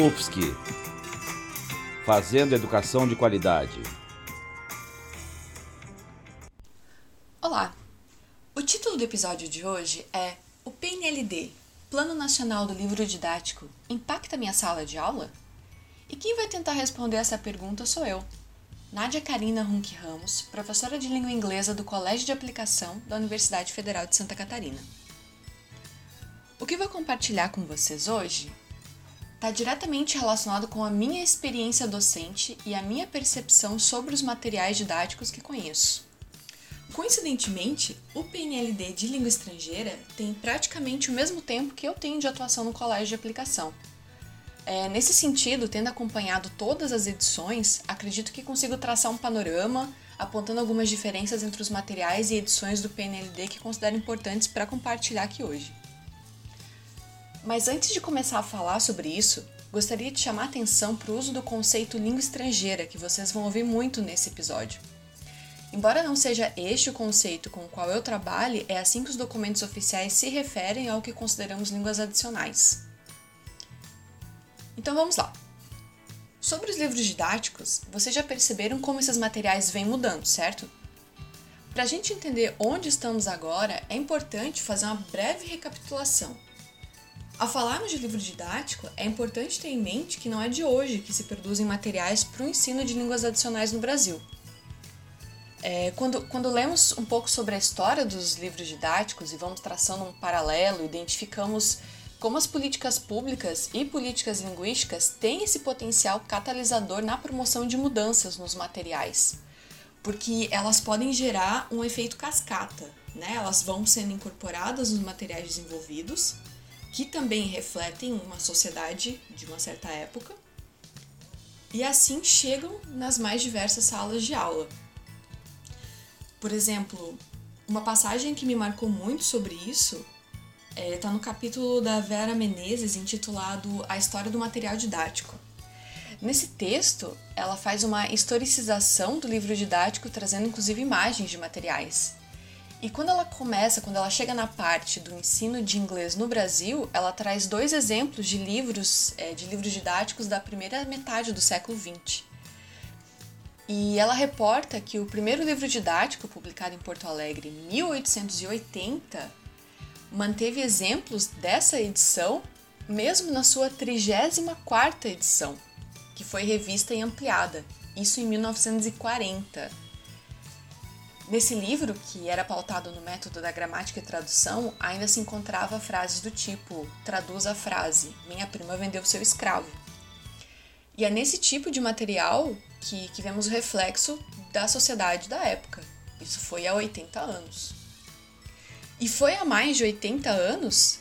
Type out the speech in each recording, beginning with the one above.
UFSC Fazendo Educação de Qualidade. Olá! O título do episódio de hoje é O PNLD, Plano Nacional do Livro Didático, impacta minha sala de aula? E quem vai tentar responder essa pergunta sou eu, Nádia Karina Runk Ramos, professora de língua inglesa do Colégio de Aplicação da Universidade Federal de Santa Catarina. O que vou compartilhar com vocês hoje está diretamente relacionado com a minha experiência docente e a minha percepção sobre os materiais didáticos que conheço. Coincidentemente, o PNLD de língua estrangeira tem praticamente o mesmo tempo que eu tenho de atuação no colégio de aplicação. É, nesse sentido, tendo acompanhado todas as edições, acredito que consigo traçar um panorama apontando algumas diferenças entre os materiais e edições do PNLD que considero importantes para compartilhar aqui hoje. Mas antes de começar a falar sobre isso, gostaria de chamar a atenção para o uso do conceito língua estrangeira, que vocês vão ouvir muito nesse episódio. Embora não seja este o conceito com o qual eu trabalhe, é assim que os documentos oficiais se referem ao que consideramos línguas adicionais. Então vamos lá. Sobre os livros didáticos, vocês já perceberam como esses materiais vêm mudando, certo? Para a gente entender onde estamos agora, é importante fazer uma breve recapitulação ao falarmos de livro didático, é importante ter em mente que não é de hoje que se produzem materiais para o ensino de línguas adicionais no Brasil. É, quando, quando lemos um pouco sobre a história dos livros didáticos e vamos traçando um paralelo, identificamos como as políticas públicas e políticas linguísticas têm esse potencial catalisador na promoção de mudanças nos materiais, porque elas podem gerar um efeito cascata, né? elas vão sendo incorporadas nos materiais desenvolvidos que também refletem uma sociedade de uma certa época, e assim chegam nas mais diversas salas de aula. Por exemplo, uma passagem que me marcou muito sobre isso está é, tá no capítulo da Vera Menezes intitulado A História do Material Didático. Nesse texto, ela faz uma historicização do livro didático, trazendo inclusive imagens de materiais. E quando ela começa, quando ela chega na parte do ensino de inglês no Brasil, ela traz dois exemplos de livros, é, de livros didáticos da primeira metade do século XX. E ela reporta que o primeiro livro didático, publicado em Porto Alegre em 1880, manteve exemplos dessa edição mesmo na sua 34ª edição, que foi revista e ampliada, isso em 1940. Nesse livro, que era pautado no método da gramática e tradução, ainda se encontrava frases do tipo: traduza a frase, minha prima vendeu seu escravo. E é nesse tipo de material que, que vemos o reflexo da sociedade da época. Isso foi há 80 anos. E foi há mais de 80 anos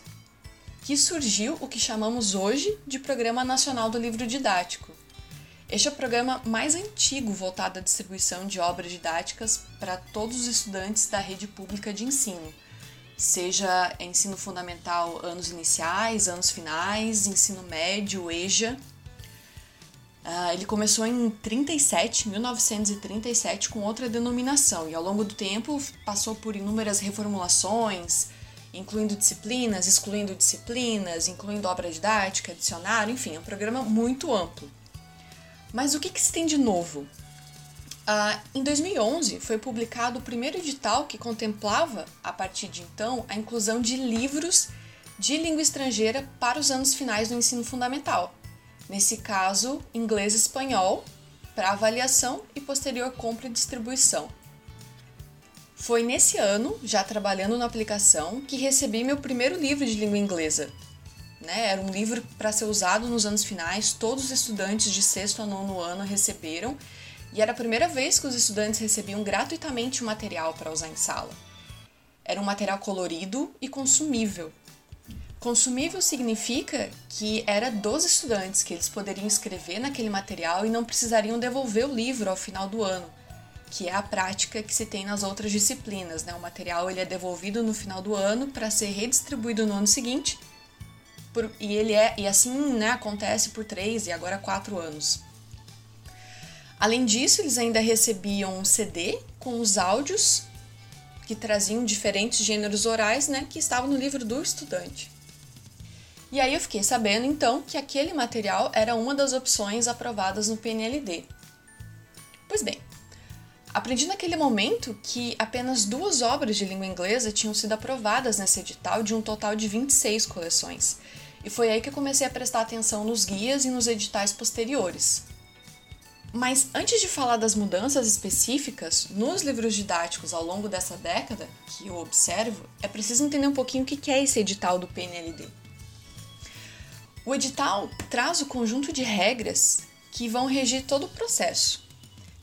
que surgiu o que chamamos hoje de Programa Nacional do Livro Didático, este é o programa mais antigo voltado à distribuição de obras didáticas para todos os estudantes da rede pública de ensino, seja ensino fundamental anos iniciais, anos finais, ensino médio, EJA. Uh, ele começou em 37, 1937, com outra denominação e ao longo do tempo passou por inúmeras reformulações, incluindo disciplinas, excluindo disciplinas, incluindo obra didática, dicionário, enfim, é um programa muito amplo. Mas o que, que se tem de novo? Ah, em 2011 foi publicado o primeiro edital que contemplava, a partir de então, a inclusão de livros de língua estrangeira para os anos finais do ensino fundamental. Nesse caso, inglês e espanhol, para avaliação e posterior compra e distribuição. Foi nesse ano, já trabalhando na aplicação, que recebi meu primeiro livro de língua inglesa, né? Era um livro para ser usado nos anos finais, todos os estudantes de sexto a nono ano receberam, e era a primeira vez que os estudantes recebiam gratuitamente o material para usar em sala. Era um material colorido e consumível. Consumível significa que era dos estudantes que eles poderiam escrever naquele material e não precisariam devolver o livro ao final do ano, que é a prática que se tem nas outras disciplinas. Né? O material ele é devolvido no final do ano para ser redistribuído no ano seguinte, por, e ele é e assim né, acontece por três e agora quatro anos. Além disso, eles ainda recebiam um CD com os áudios que traziam diferentes gêneros orais, né, que estavam no livro do estudante. E aí eu fiquei sabendo então que aquele material era uma das opções aprovadas no PNLD. Pois bem, aprendi naquele momento que apenas duas obras de língua inglesa tinham sido aprovadas nesse edital de um total de 26 coleções. E foi aí que eu comecei a prestar atenção nos guias e nos editais posteriores. Mas antes de falar das mudanças específicas nos livros didáticos ao longo dessa década, que eu observo, é preciso entender um pouquinho o que é esse edital do PNLD. O edital traz o conjunto de regras que vão regir todo o processo.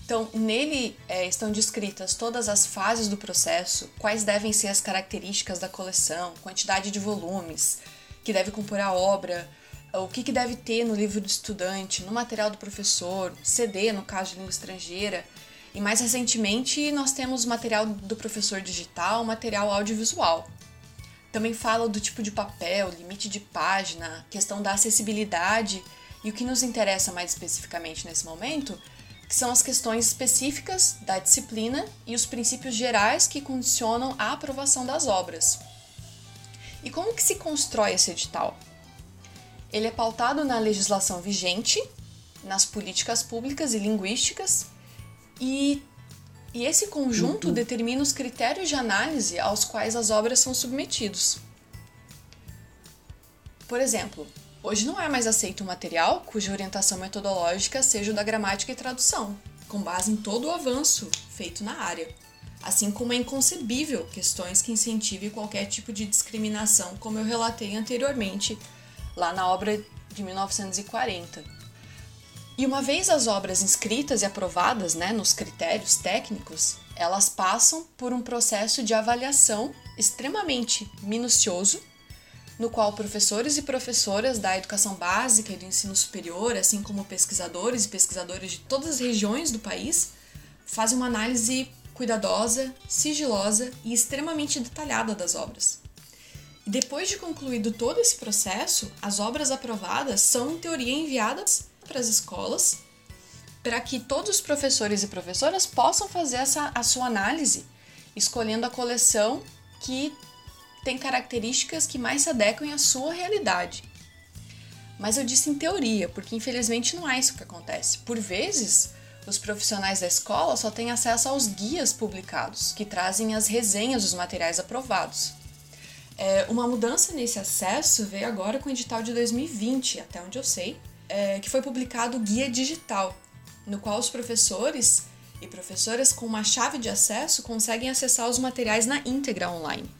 Então, nele é, estão descritas todas as fases do processo, quais devem ser as características da coleção, quantidade de volumes que deve compor a obra, o que, que deve ter no livro do estudante, no material do professor, CD, no caso de língua estrangeira. E mais recentemente, nós temos material do professor digital, material audiovisual. Também fala do tipo de papel, limite de página, questão da acessibilidade e o que nos interessa mais especificamente nesse momento, que são as questões específicas da disciplina e os princípios gerais que condicionam a aprovação das obras. E como que se constrói esse edital? Ele é pautado na legislação vigente, nas políticas públicas e linguísticas, e, e esse conjunto uhum. determina os critérios de análise aos quais as obras são submetidos. Por exemplo, hoje não é mais aceito um material cuja orientação metodológica seja o da gramática e tradução, com base em todo o avanço feito na área. Assim como é inconcebível questões que incentivem qualquer tipo de discriminação, como eu relatei anteriormente lá na obra de 1940. E uma vez as obras inscritas e aprovadas né, nos critérios técnicos, elas passam por um processo de avaliação extremamente minucioso, no qual professores e professoras da educação básica e do ensino superior, assim como pesquisadores e pesquisadoras de todas as regiões do país, fazem uma análise cuidadosa, sigilosa e extremamente detalhada das obras. Depois de concluído todo esse processo, as obras aprovadas são, em teoria, enviadas para as escolas para que todos os professores e professoras possam fazer essa, a sua análise, escolhendo a coleção que tem características que mais se adequem à sua realidade. Mas eu disse em teoria, porque infelizmente não é isso que acontece. Por vezes, os profissionais da escola só têm acesso aos guias publicados, que trazem as resenhas dos materiais aprovados. É, uma mudança nesse acesso veio agora com o edital de 2020, até onde eu sei, é, que foi publicado o Guia Digital, no qual os professores e professoras com uma chave de acesso conseguem acessar os materiais na íntegra online.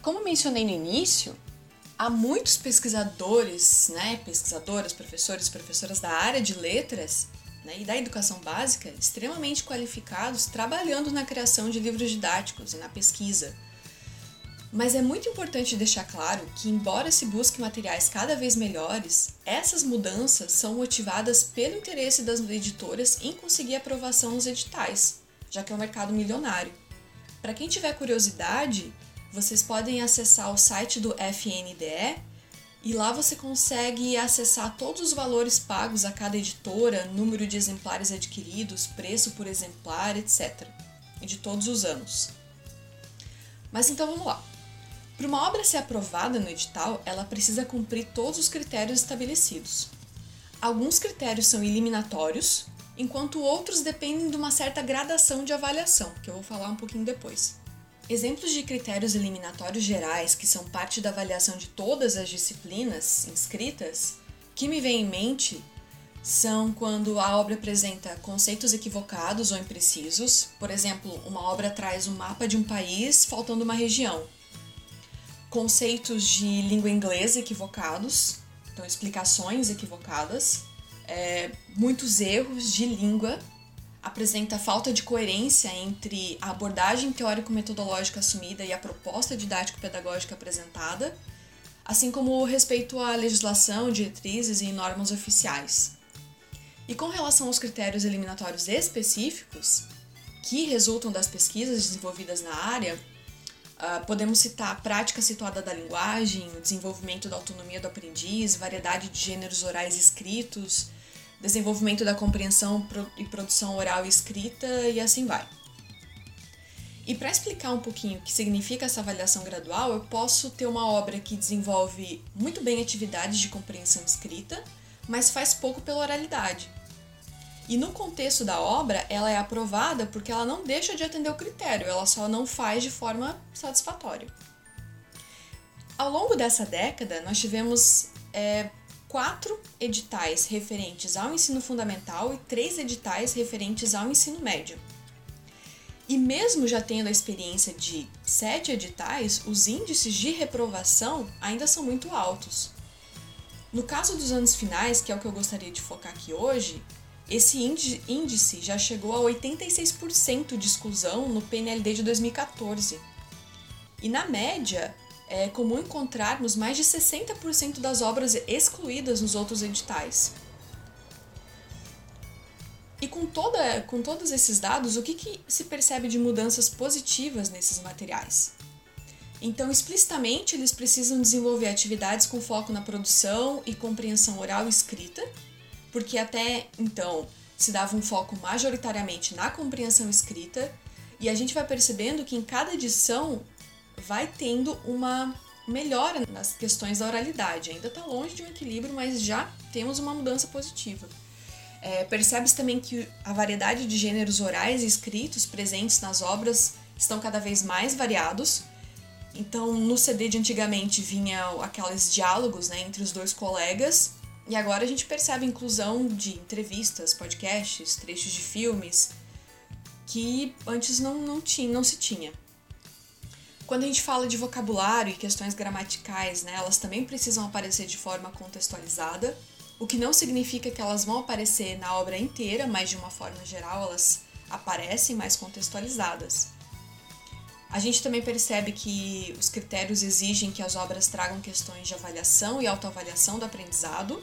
Como mencionei no início, há muitos pesquisadores, né, pesquisadoras, professores, professoras da área de letras né, e da educação básica extremamente qualificados trabalhando na criação de livros didáticos e na pesquisa mas é muito importante deixar claro que, embora se busque materiais cada vez melhores, essas mudanças são motivadas pelo interesse das editoras em conseguir aprovação nos editais, já que é um mercado milionário. Para quem tiver curiosidade, vocês podem acessar o site do FNDE e lá você consegue acessar todos os valores pagos a cada editora, número de exemplares adquiridos, preço por exemplar, etc. E de todos os anos. Mas então vamos lá. Para uma obra ser aprovada no edital, ela precisa cumprir todos os critérios estabelecidos. Alguns critérios são eliminatórios, enquanto outros dependem de uma certa gradação de avaliação, que eu vou falar um pouquinho depois. Exemplos de critérios eliminatórios gerais que são parte da avaliação de todas as disciplinas inscritas, que me vem em mente são quando a obra apresenta conceitos equivocados ou imprecisos. Por exemplo, uma obra traz um mapa de um país faltando uma região, conceitos de língua inglesa equivocados, então explicações equivocadas, é, muitos erros de língua, apresenta falta de coerência entre a abordagem teórico-metodológica assumida e a proposta didático-pedagógica apresentada, assim como respeito à legislação, diretrizes e normas oficiais. E com relação aos critérios eliminatórios específicos, que resultam das pesquisas desenvolvidas na área, uh, podemos citar a prática situada da linguagem, o desenvolvimento da autonomia do aprendiz, variedade de gêneros orais escritos, desenvolvimento da compreensão e produção oral e escrita e assim vai. E para explicar um pouquinho o que significa essa avaliação gradual, eu posso ter uma obra que desenvolve muito bem atividades de compreensão escrita, mas faz pouco pela oralidade. E no contexto da obra, ela é aprovada porque ela não deixa de atender o critério, ela só não faz de forma satisfatória. Ao longo dessa década, nós tivemos é, quatro editais referentes ao ensino fundamental e três editais referentes ao ensino médio. E mesmo já tendo a experiência de sete editais, os índices de reprovação ainda são muito altos. No caso dos anos finais, que é o que eu gostaria de focar aqui hoje, esse índice já chegou a 86% de exclusão no PNLD de 2014. E na média, é comum encontrarmos mais de 60% das obras excluídas nos outros editais. E com, toda, com todos esses dados, o que, que se percebe de mudanças positivas nesses materiais? Então, explicitamente, eles precisam desenvolver atividades com foco na produção e compreensão oral e escrita, porque até então se dava um foco majoritariamente na compreensão escrita, e a gente vai percebendo que em cada edição vai tendo uma melhora nas questões da oralidade. Ainda está longe de um equilíbrio, mas já temos uma mudança positiva. É, Percebe-se também que a variedade de gêneros orais e escritos presentes nas obras estão cada vez mais variados. Então, no CD de antigamente vinha aqueles diálogos né, entre os dois colegas, e agora a gente percebe a inclusão de entrevistas, podcasts, trechos de filmes, que antes não, não, tinha, não se tinha. Quando a gente fala de vocabulário e questões gramaticais, né, elas também precisam aparecer de forma contextualizada o que não significa que elas vão aparecer na obra inteira, mas de uma forma geral elas aparecem mais contextualizadas. A gente também percebe que os critérios exigem que as obras tragam questões de avaliação e autoavaliação do aprendizado,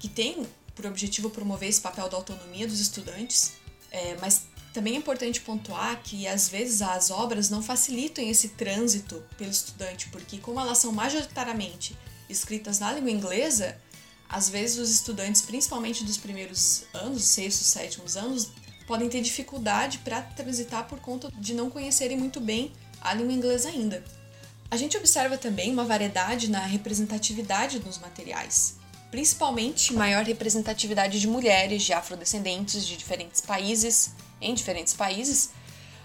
que tem por objetivo promover esse papel da autonomia dos estudantes, é, mas também é importante pontuar que às vezes as obras não facilitam esse trânsito pelo estudante, porque como elas são majoritariamente escritas na língua inglesa, às vezes os estudantes, principalmente dos primeiros anos, sextos, sétimos anos, podem ter dificuldade para transitar por conta de não conhecerem muito bem a língua inglesa ainda. A gente observa também uma variedade na representatividade dos materiais, principalmente maior representatividade de mulheres, de afrodescendentes de diferentes países, em diferentes países,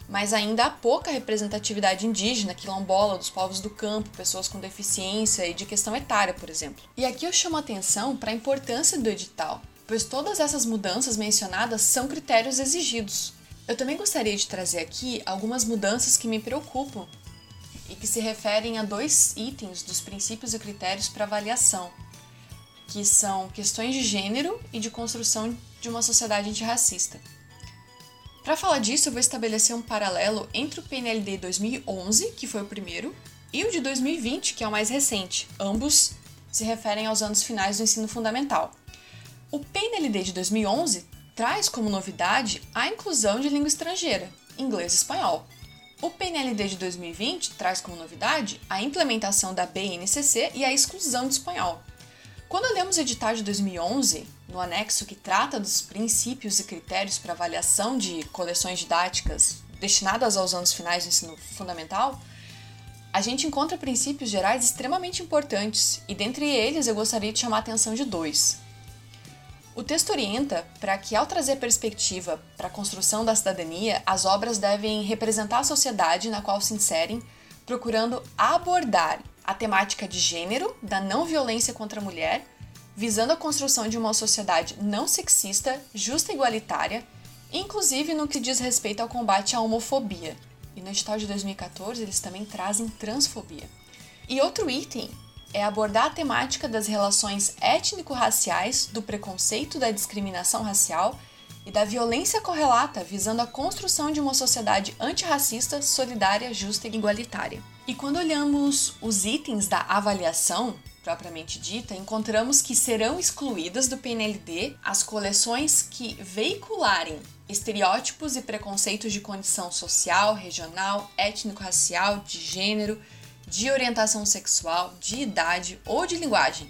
mas ainda há pouca representatividade indígena, quilombola, dos povos do campo, pessoas com deficiência e de questão etária, por exemplo. E aqui eu chamo atenção para a importância do edital, pois todas essas mudanças mencionadas são critérios exigidos. Eu também gostaria de trazer aqui algumas mudanças que me preocupam e que se referem a dois itens dos princípios e critérios para avaliação, que são questões de gênero e de construção de uma sociedade antirracista. Para falar disso, eu vou estabelecer um paralelo entre o PNLD 2011, que foi o primeiro, e o de 2020, que é o mais recente. Ambos se referem aos anos finais do ensino fundamental. O PNLD de 2011 traz como novidade a inclusão de língua estrangeira, inglês e espanhol. O PNLD de 2020 traz como novidade a implementação da BNCC e a exclusão do espanhol. Quando olhamos o edital de 2011, no anexo que trata dos princípios e critérios para avaliação de coleções didáticas destinadas aos anos finais do ensino fundamental, a gente encontra princípios gerais extremamente importantes e dentre eles eu gostaria de chamar a atenção de dois. O texto orienta para que, ao trazer perspectiva para a construção da cidadania, as obras devem representar a sociedade na qual se inserem, procurando abordar a temática de gênero, da não violência contra a mulher, visando a construção de uma sociedade não sexista, justa e igualitária, inclusive no que diz respeito ao combate à homofobia. E no edital de 2014 eles também trazem transfobia. E outro item é abordar a temática das relações étnico-raciais, do preconceito, da discriminação racial e da violência correlata visando a construção de uma sociedade antirracista, solidária, justa e igualitária. E quando olhamos os itens da avaliação, propriamente dita, encontramos que serão excluídas do PNLD as coleções que veicularem estereótipos e preconceitos de condição social, regional, étnico-racial, de gênero, de orientação sexual, de idade ou de linguagem,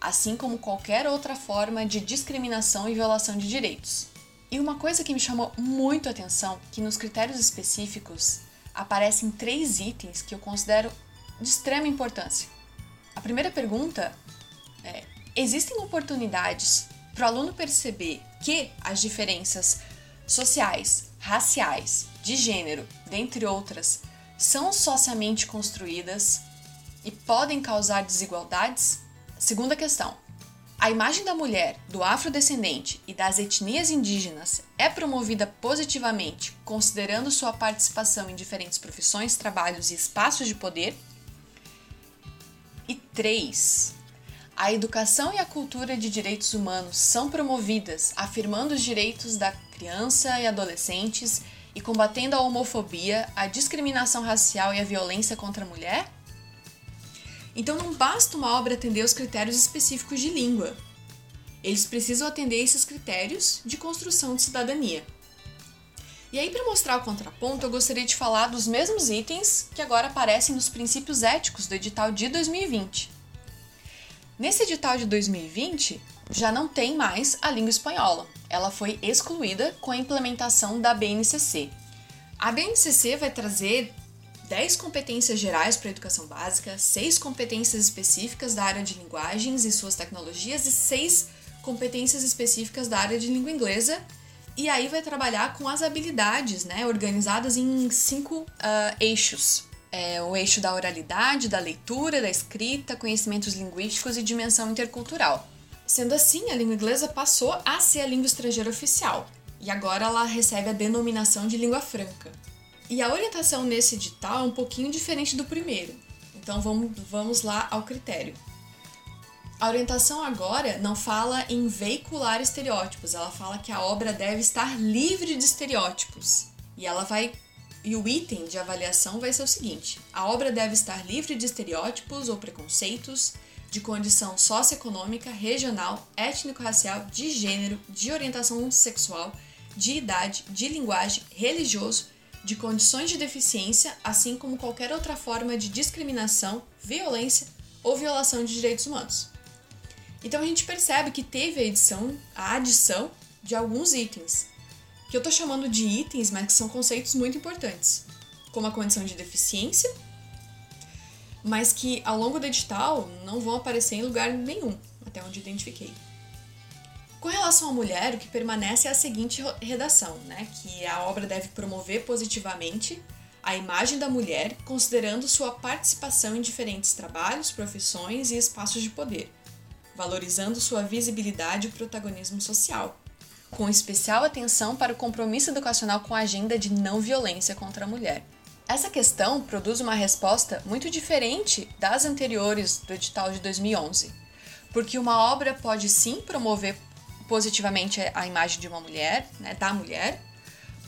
assim como qualquer outra forma de discriminação e violação de direitos. E uma coisa que me chamou muito a atenção, que nos critérios específicos aparecem três itens que eu considero de extrema importância. A primeira pergunta é: existem oportunidades para o aluno perceber que as diferenças sociais, raciais, de gênero, dentre outras, são socialmente construídas e podem causar desigualdades? Segunda questão: a imagem da mulher, do afrodescendente e das etnias indígenas é promovida positivamente, considerando sua participação em diferentes profissões, trabalhos e espaços de poder? E 3. A educação e a cultura de direitos humanos são promovidas, afirmando os direitos da criança e adolescentes e combatendo a homofobia, a discriminação racial e a violência contra a mulher? Então não basta uma obra atender aos critérios específicos de língua. Eles precisam atender esses critérios de construção de cidadania. E aí, para mostrar o contraponto, eu gostaria de falar dos mesmos itens que agora aparecem nos princípios éticos do edital de 2020. Nesse edital de 2020, já não tem mais a língua espanhola. Ela foi excluída com a implementação da BNCC. A BNCC vai trazer 10 competências gerais para a educação básica, 6 competências específicas da área de linguagens e suas tecnologias e 6 competências específicas da área de língua inglesa e aí vai trabalhar com as habilidades, né, organizadas em cinco uh, eixos. É, o eixo da oralidade, da leitura, da escrita, conhecimentos linguísticos e dimensão intercultural. Sendo assim, a língua inglesa passou a ser a língua estrangeira oficial e agora ela recebe a denominação de língua franca. E a orientação nesse edital é um pouquinho diferente do primeiro, então vamos, vamos lá ao critério. A orientação agora não fala em veicular estereótipos, ela fala que a obra deve estar livre de estereótipos. E ela vai e o item de avaliação vai ser o seguinte: a obra deve estar livre de estereótipos ou preconceitos de condição socioeconômica, regional, étnico-racial, de gênero, de orientação sexual, de idade, de linguagem, religioso, de condições de deficiência, assim como qualquer outra forma de discriminação, violência ou violação de direitos humanos. Então a gente percebe que teve a edição, a adição de alguns itens, que eu estou chamando de itens, mas que são conceitos muito importantes, como a condição de deficiência, mas que ao longo do edital não vão aparecer em lugar nenhum, até onde identifiquei. Com relação à mulher, o que permanece é a seguinte redação, né? Que a obra deve promover positivamente a imagem da mulher, considerando sua participação em diferentes trabalhos, profissões e espaços de poder valorizando sua visibilidade e protagonismo social, com especial atenção para o compromisso educacional com a agenda de não violência contra a mulher. Essa questão produz uma resposta muito diferente das anteriores do edital de 2011, porque uma obra pode sim promover positivamente a imagem de uma mulher, né, da mulher,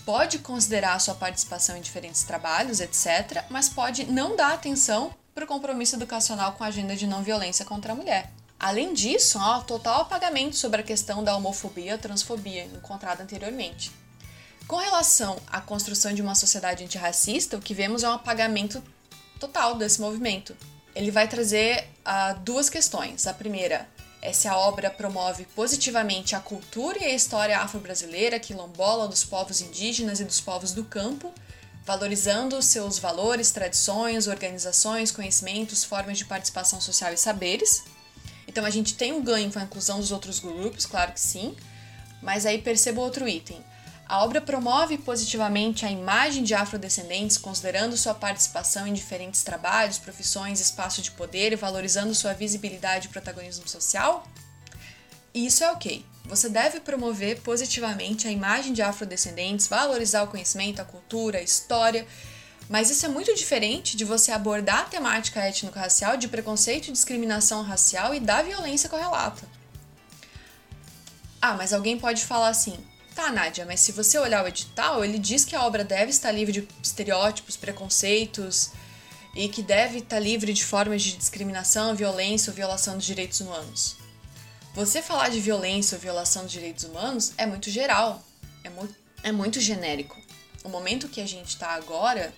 pode considerar sua participação em diferentes trabalhos, etc., mas pode não dar atenção para o compromisso educacional com a agenda de não violência contra a mulher. Além disso, há total apagamento sobre a questão da homofobia e transfobia encontrada anteriormente. Com relação à construção de uma sociedade antirracista, o que vemos é um apagamento total desse movimento. Ele vai trazer uh, duas questões. A primeira é se a obra promove positivamente a cultura e a história afro-brasileira, quilombola, dos povos indígenas e dos povos do campo, valorizando seus valores, tradições, organizações, conhecimentos, formas de participação social e saberes. Então a gente tem um ganho com a inclusão dos outros grupos, claro que sim, mas aí perceba outro item. A obra promove positivamente a imagem de afrodescendentes, considerando sua participação em diferentes trabalhos, profissões, espaços de poder e valorizando sua visibilidade e protagonismo social? E isso é ok. Você deve promover positivamente a imagem de afrodescendentes, valorizar o conhecimento, a cultura, a história mas isso é muito diferente de você abordar a temática étnico-racial de preconceito e discriminação racial e da violência correlata. Ah, mas alguém pode falar assim: Tá, Nádia, mas se você olhar o edital, ele diz que a obra deve estar livre de estereótipos, preconceitos e que deve estar livre de formas de discriminação, violência ou violação dos direitos humanos. Você falar de violência ou violação dos direitos humanos é muito geral, é, mu é muito genérico. O momento que a gente está agora,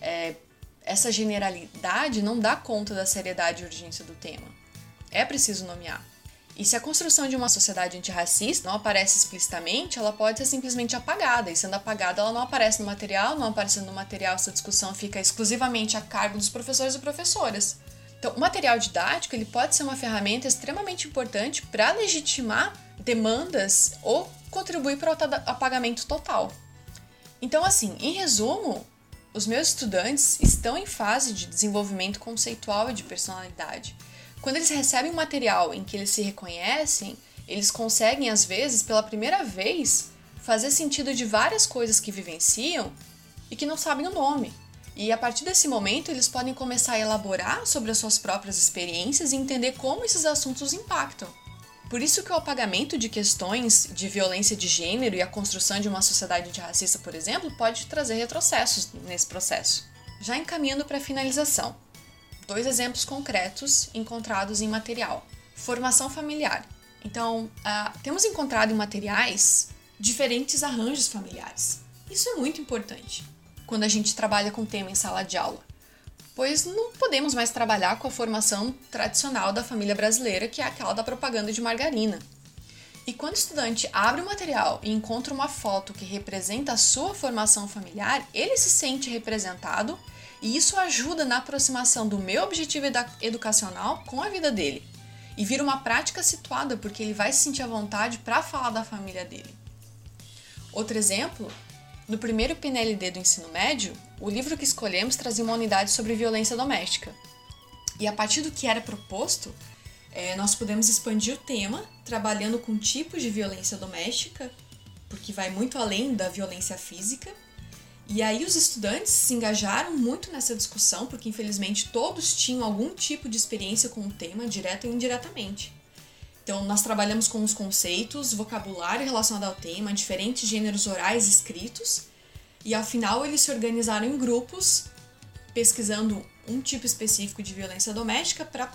é, essa generalidade não dá conta da seriedade e urgência do tema. É preciso nomear. E se a construção de uma sociedade antirracista não aparece explicitamente, ela pode ser simplesmente apagada. E sendo apagada, ela não aparece no material, não aparecendo no material, essa discussão fica exclusivamente a cargo dos professores e professoras. Então, o material didático ele pode ser uma ferramenta extremamente importante para legitimar demandas ou contribuir para o apagamento total. Então, assim, em resumo, os meus estudantes estão em fase de desenvolvimento conceitual e de personalidade. Quando eles recebem um material em que eles se reconhecem, eles conseguem, às vezes, pela primeira vez, fazer sentido de várias coisas que vivenciam e que não sabem o nome. E a partir desse momento, eles podem começar a elaborar sobre as suas próprias experiências e entender como esses assuntos impactam. Por isso que o apagamento de questões de violência de gênero e a construção de uma sociedade antirracista, por exemplo, pode trazer retrocessos nesse processo. Já encaminhando para a finalização, dois exemplos concretos encontrados em material. Formação familiar. Então, uh, temos encontrado em materiais diferentes arranjos familiares. Isso é muito importante quando a gente trabalha com tema em sala de aula, pois não podemos mais trabalhar com a formação tradicional da família brasileira, que é aquela da propaganda de margarina. E quando o estudante abre o material e encontra uma foto que representa a sua formação familiar, ele se sente representado e isso ajuda na aproximação do meu objetivo educacional com a vida dele. E vira uma prática situada porque ele vai se sentir à vontade para falar da família dele. Outro exemplo, no primeiro PNLD do ensino médio, o livro que escolhemos trazia uma unidade sobre violência doméstica. E a partir do que era proposto, é, nós pudemos expandir o tema, trabalhando com tipos de violência doméstica, porque vai muito além da violência física, e aí os estudantes se engajaram muito nessa discussão, porque infelizmente todos tinham algum tipo de experiência com o tema, direta ou indiretamente. Então nós trabalhamos com os conceitos, vocabulário relacionado ao tema, diferentes gêneros orais escritos, e ao final eles se organizaram em grupos, pesquisando um tipo específico de violência doméstica para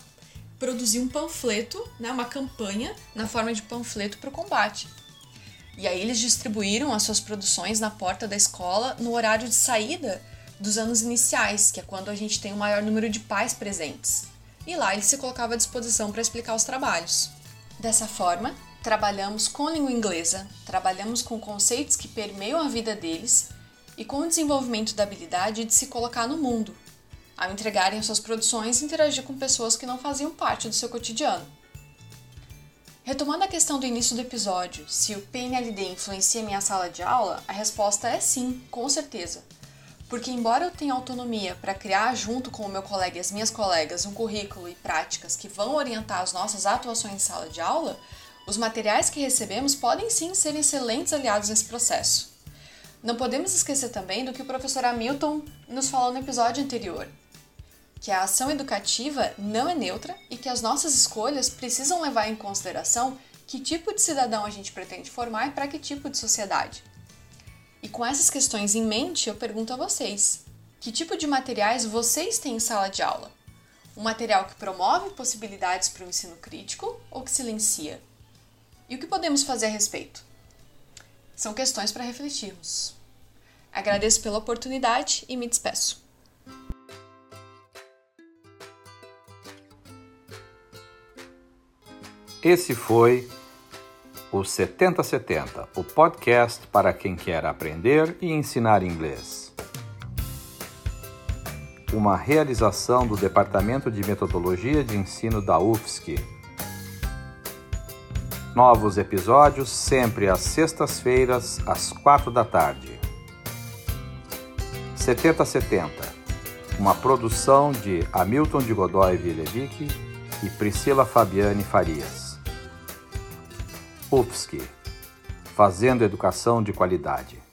produzir um panfleto, né, uma campanha na forma de panfleto para o combate. E aí eles distribuíram as suas produções na porta da escola no horário de saída dos anos iniciais, que é quando a gente tem o maior número de pais presentes. E lá ele se colocava à disposição para explicar os trabalhos. Dessa forma, trabalhamos com língua inglesa, trabalhamos com conceitos que permeiam a vida deles e com o desenvolvimento da habilidade de se colocar no mundo, ao entregarem suas produções e interagir com pessoas que não faziam parte do seu cotidiano. Retomando a questão do início do episódio, se o PNLD influencia minha sala de aula, a resposta é sim, com certeza. Porque, embora eu tenha autonomia para criar, junto com o meu colega e as minhas colegas, um currículo e práticas que vão orientar as nossas atuações em sala de aula, os materiais que recebemos podem sim ser excelentes aliados nesse processo. Não podemos esquecer também do que o professor Hamilton nos falou no episódio anterior, que a ação educativa não é neutra e que as nossas escolhas precisam levar em consideração que tipo de cidadão a gente pretende formar e para que tipo de sociedade. E com essas questões em mente, eu pergunto a vocês: que tipo de materiais vocês têm em sala de aula? Um material que promove possibilidades para o ensino crítico ou que silencia? E o que podemos fazer a respeito? São questões para refletirmos. Agradeço pela oportunidade e me despeço. Esse foi o 7070, o podcast para quem quer aprender e ensinar inglês. Uma realização do Departamento de Metodologia de Ensino da UFSC. Novos episódios sempre às sextas-feiras, às quatro da tarde. 7070, uma produção de Hamilton de Godoy Vilevic e Priscila Fabiane Farias. Fazendo educação de qualidade.